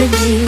tragedy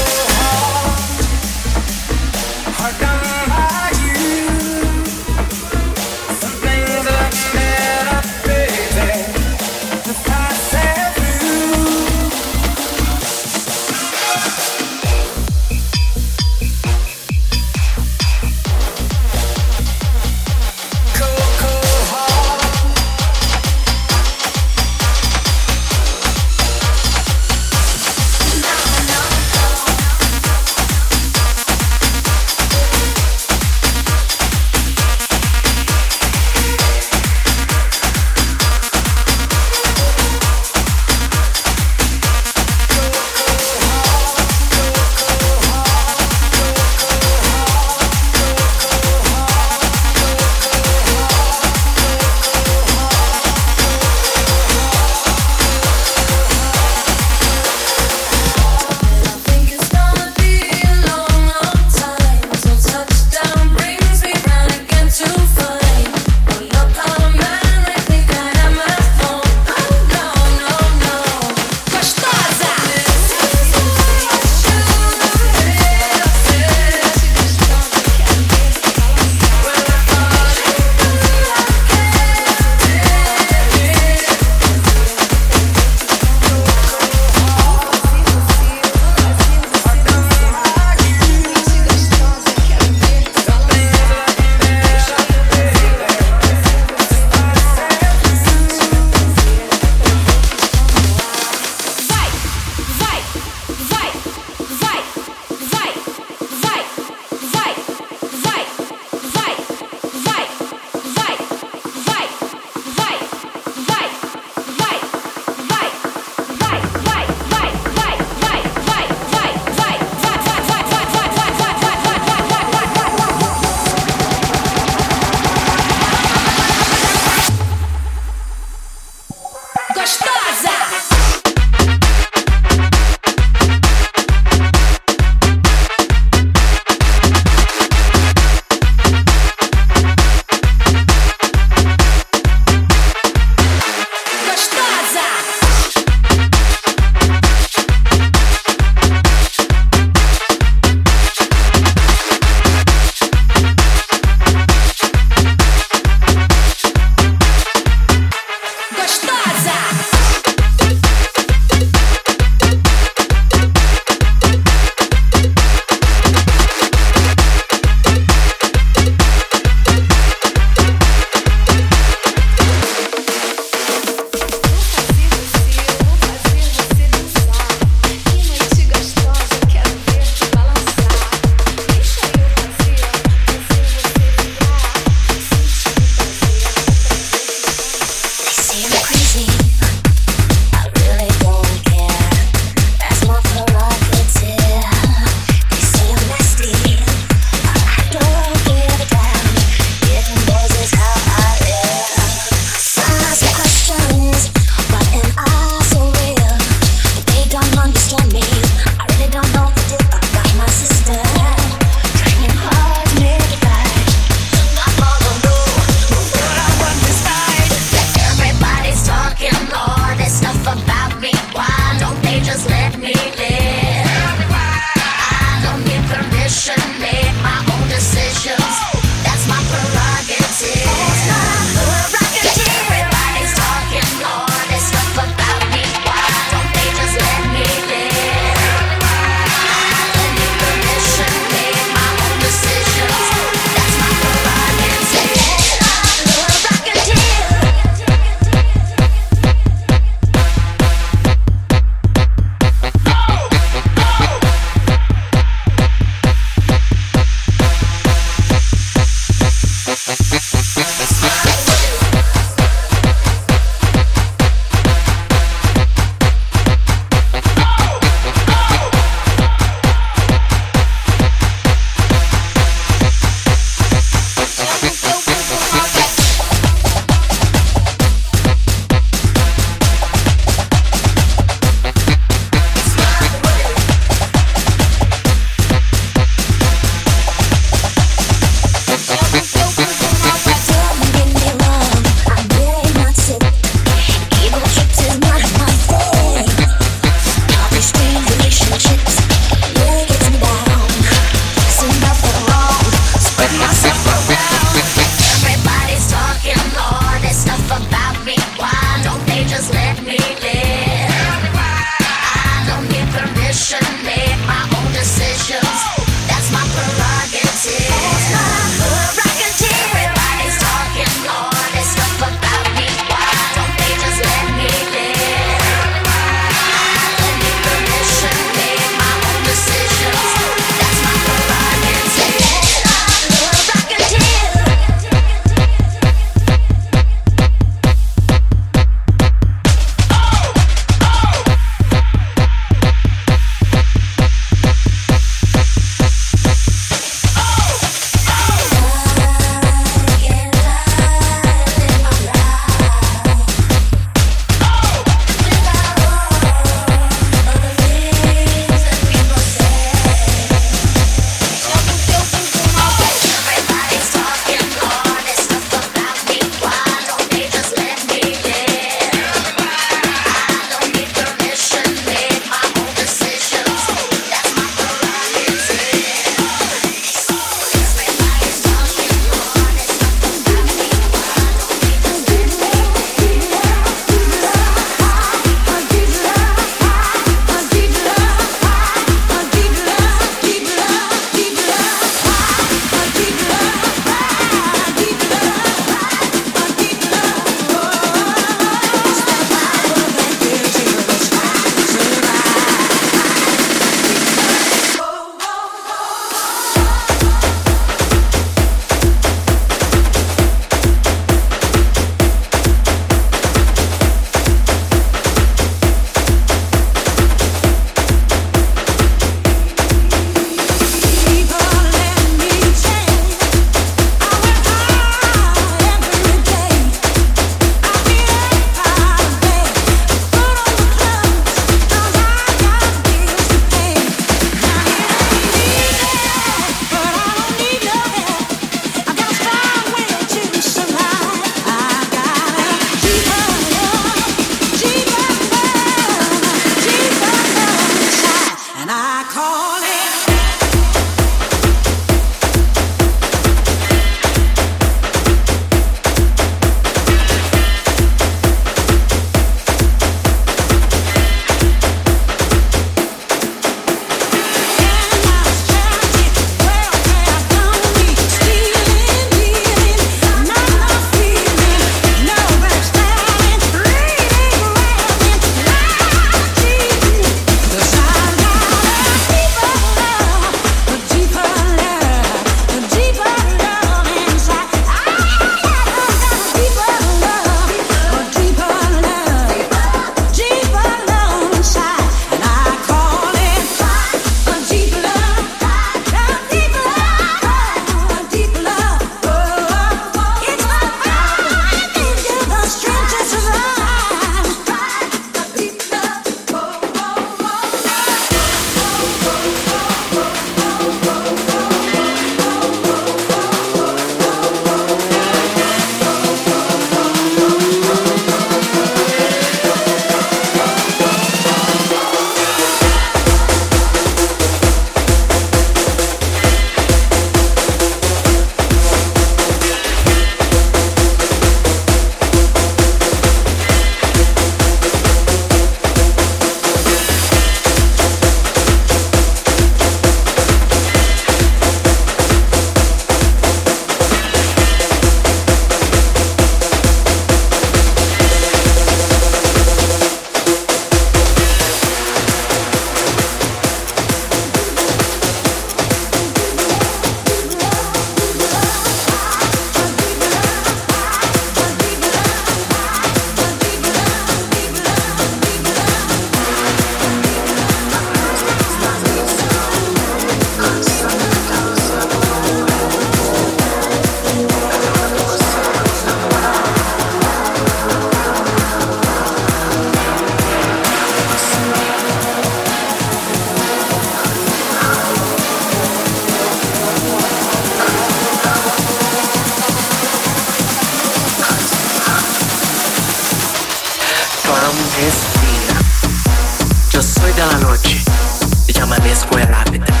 escuela, vete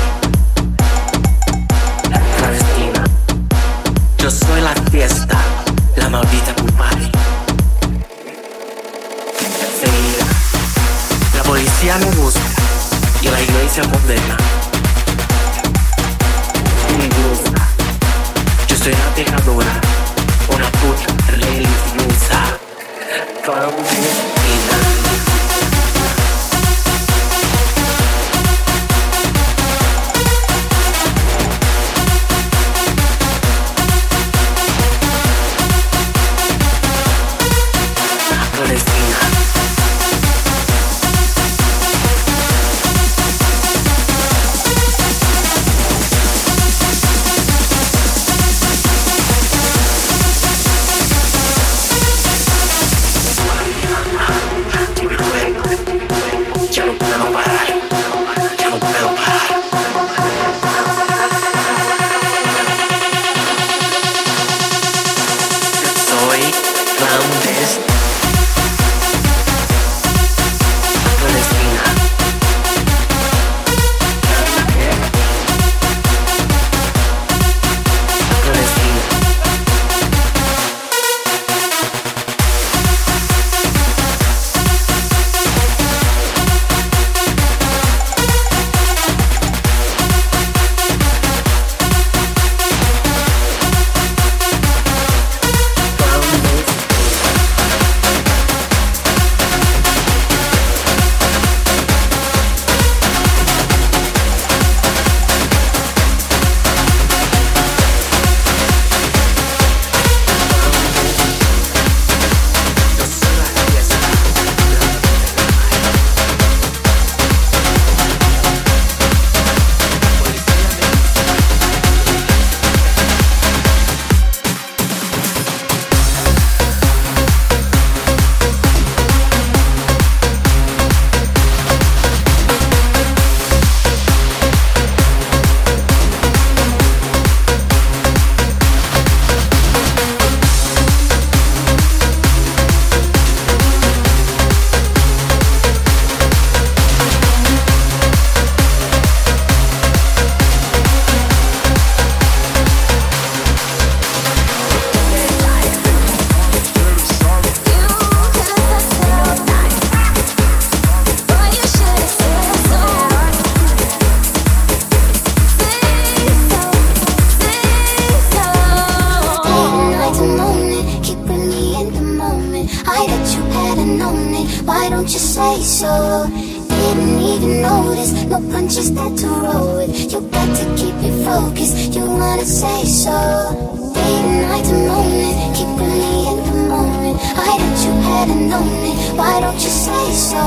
why don't you say so? Didn't even notice, no punches that to roll with. You got to keep it focused, you wanna say so. Day and night and moment, keep me in the moment. Why don't you had and known it, why don't you say so?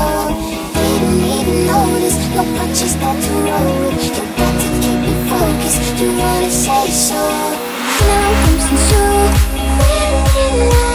Didn't even notice, no punches that to roll with. You got to keep it focused, you wanna say so. Now comes the truth, when did I?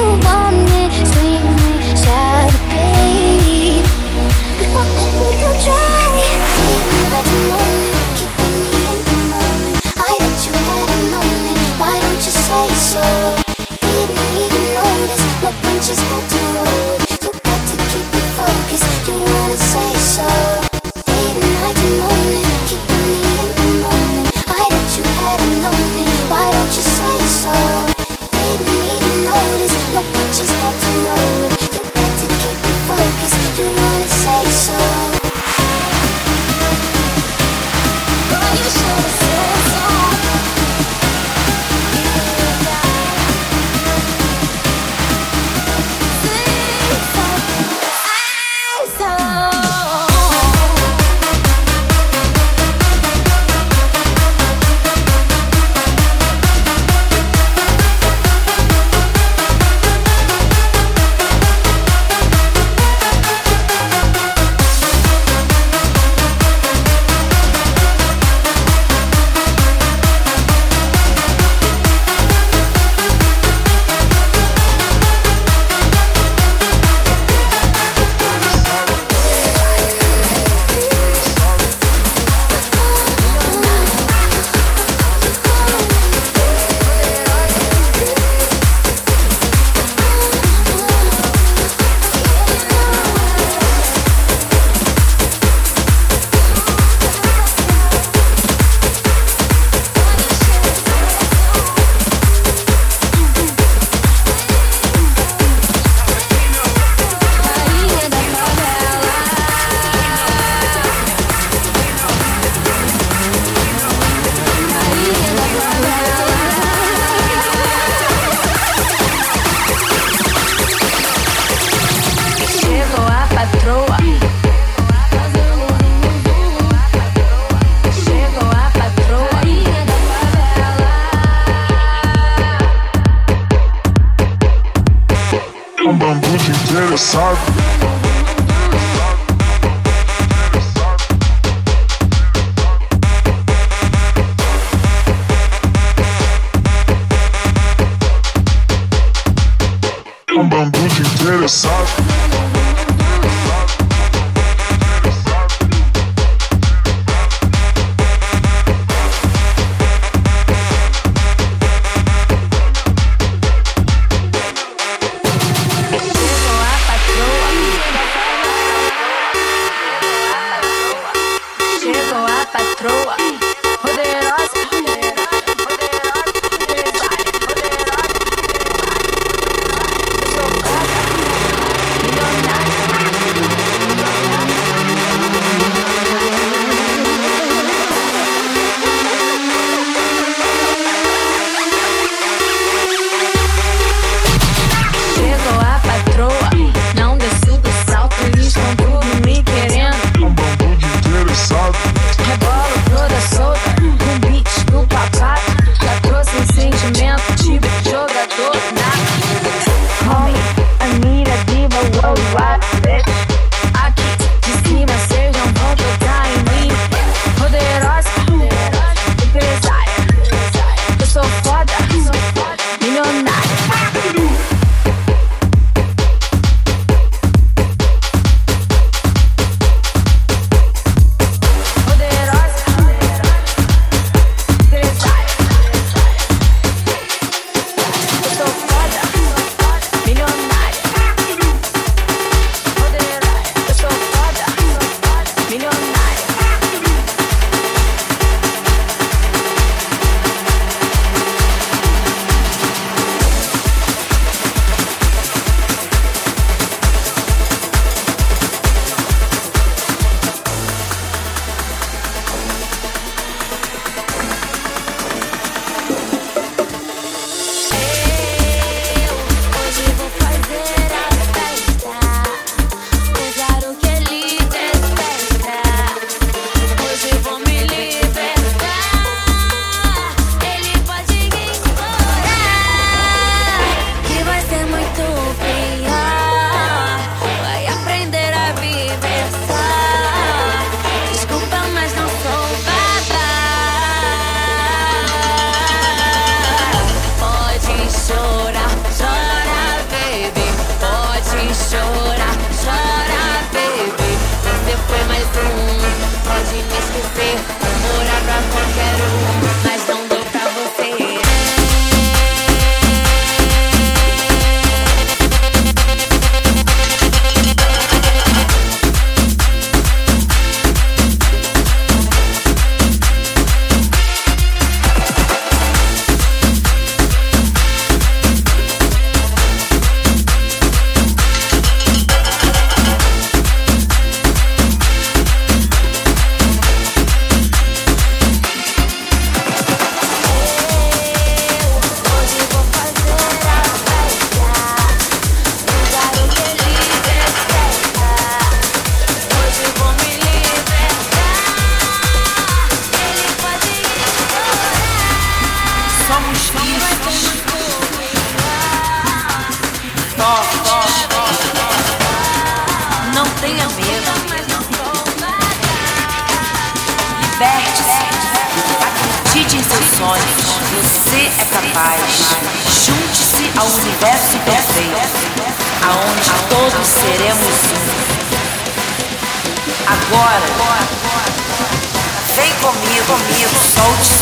just won't do it. Sarp.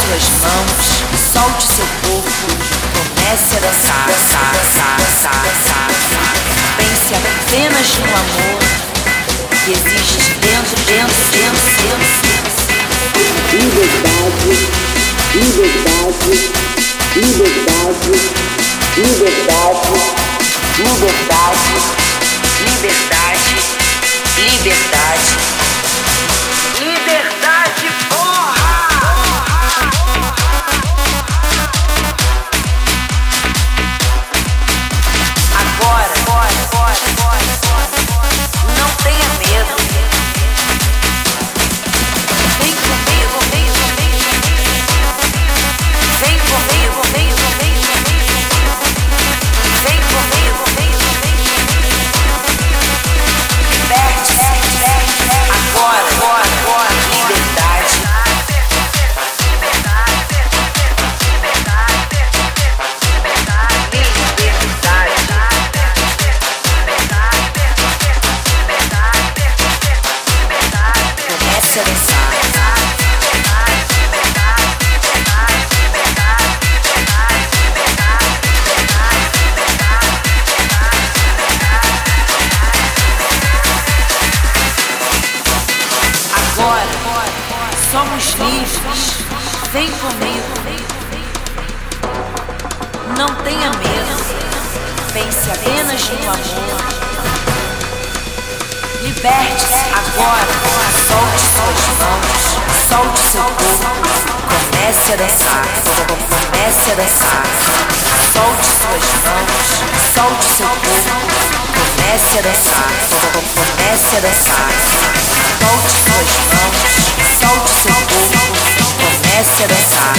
Suas mãos, solte seu corpo. Comece a dançar, dançar, dançar, dançar, dançar. Pense apenas no amor que existe dentro, dentro, dentro, dentro. Liberdade, liberdade, liberdade, liberdade, liberdade, liberdade, liberdade, liberdade, Agora somos livres. Vem comigo. Não tenha medo. Pense apenas no amor. Liberte-se agora. Solte suas mãos. Solte seu corpo. Comece a dançar. Comece a dançar. Solte suas mãos. Solte seu corpo. Comece a dançar. Comece a dançar. Solte suas mãos. Solte seu corpo. Comece a dançar.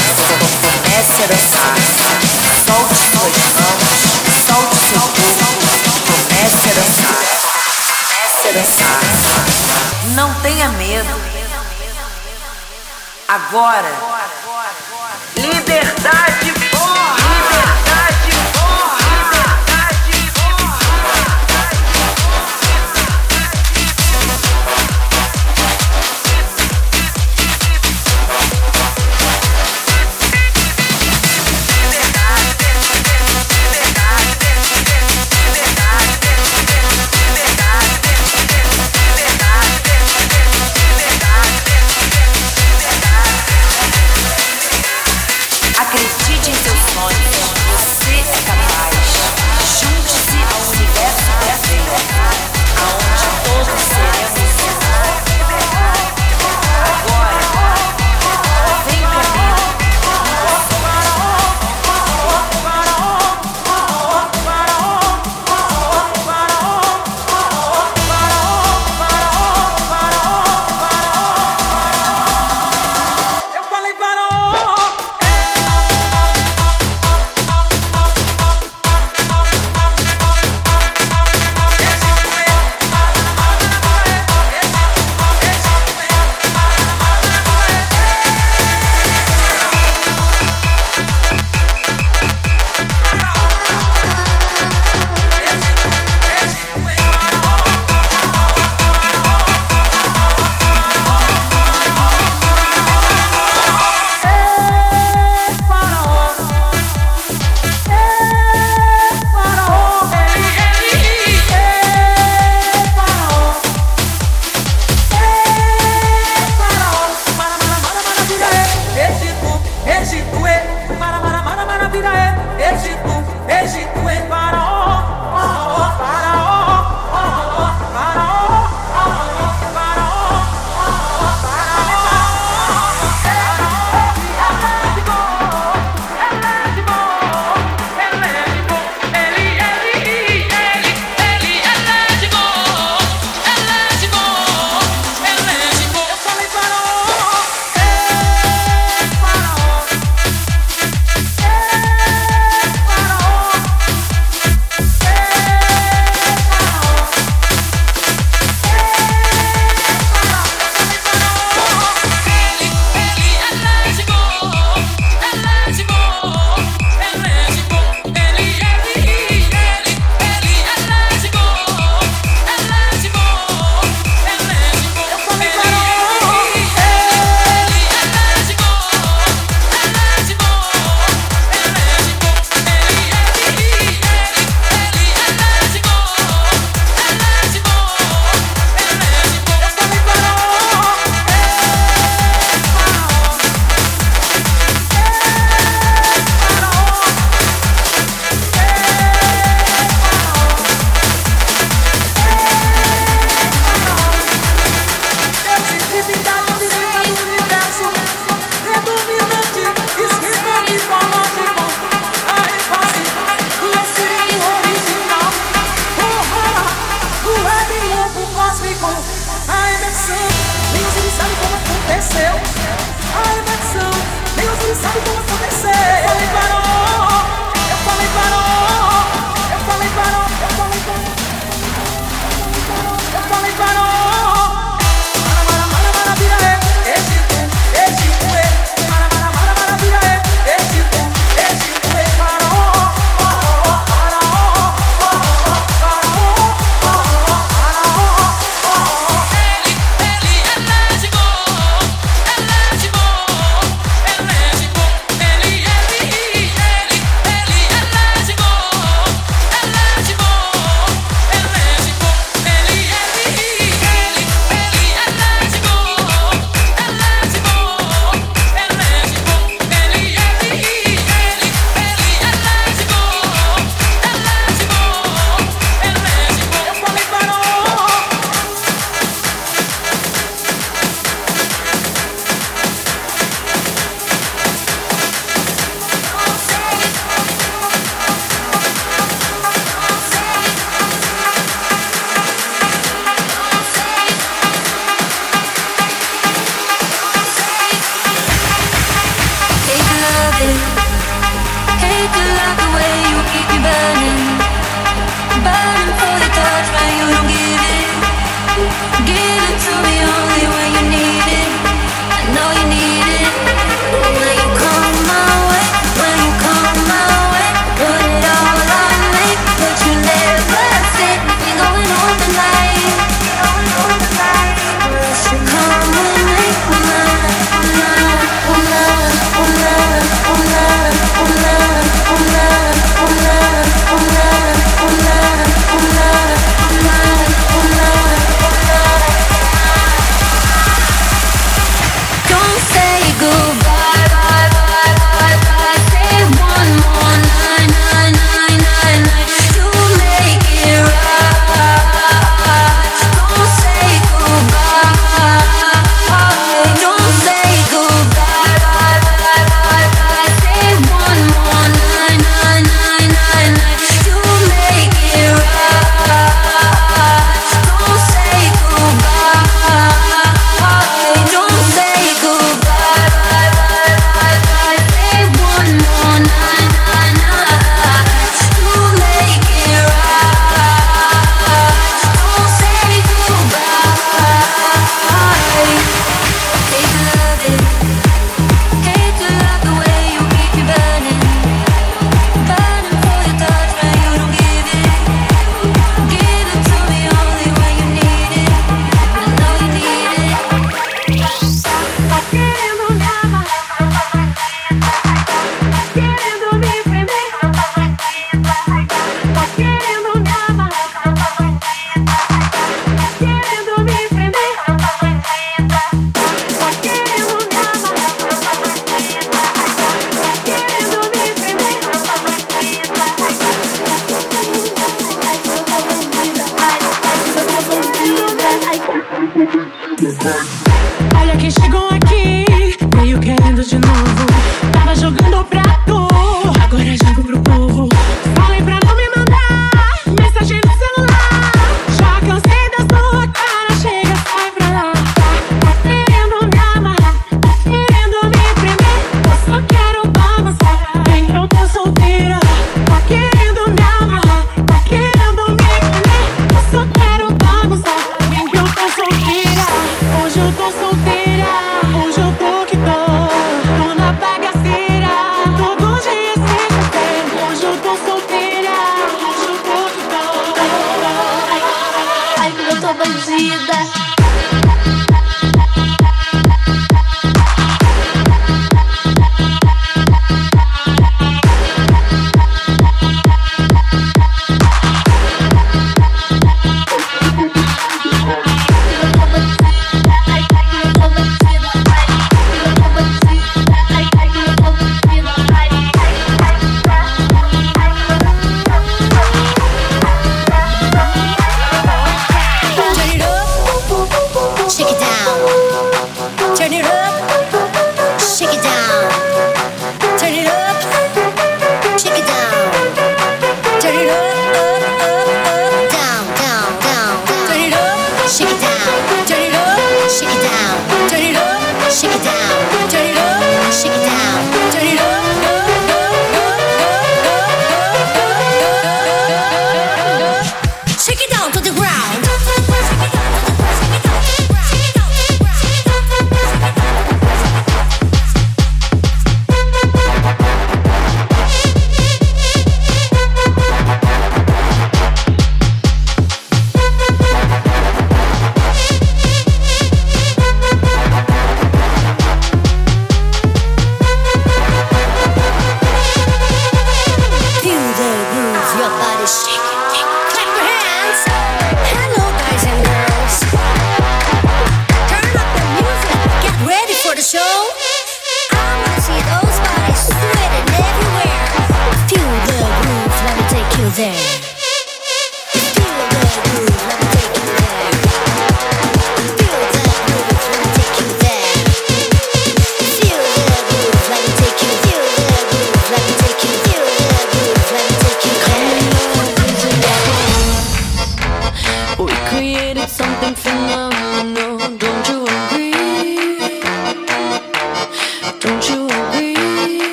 Comece a dançar. Solte suas mãos. Solte seu corpo. Comece a dançar. Comece a dançar. Não tenha medo. Agora. Liberdade,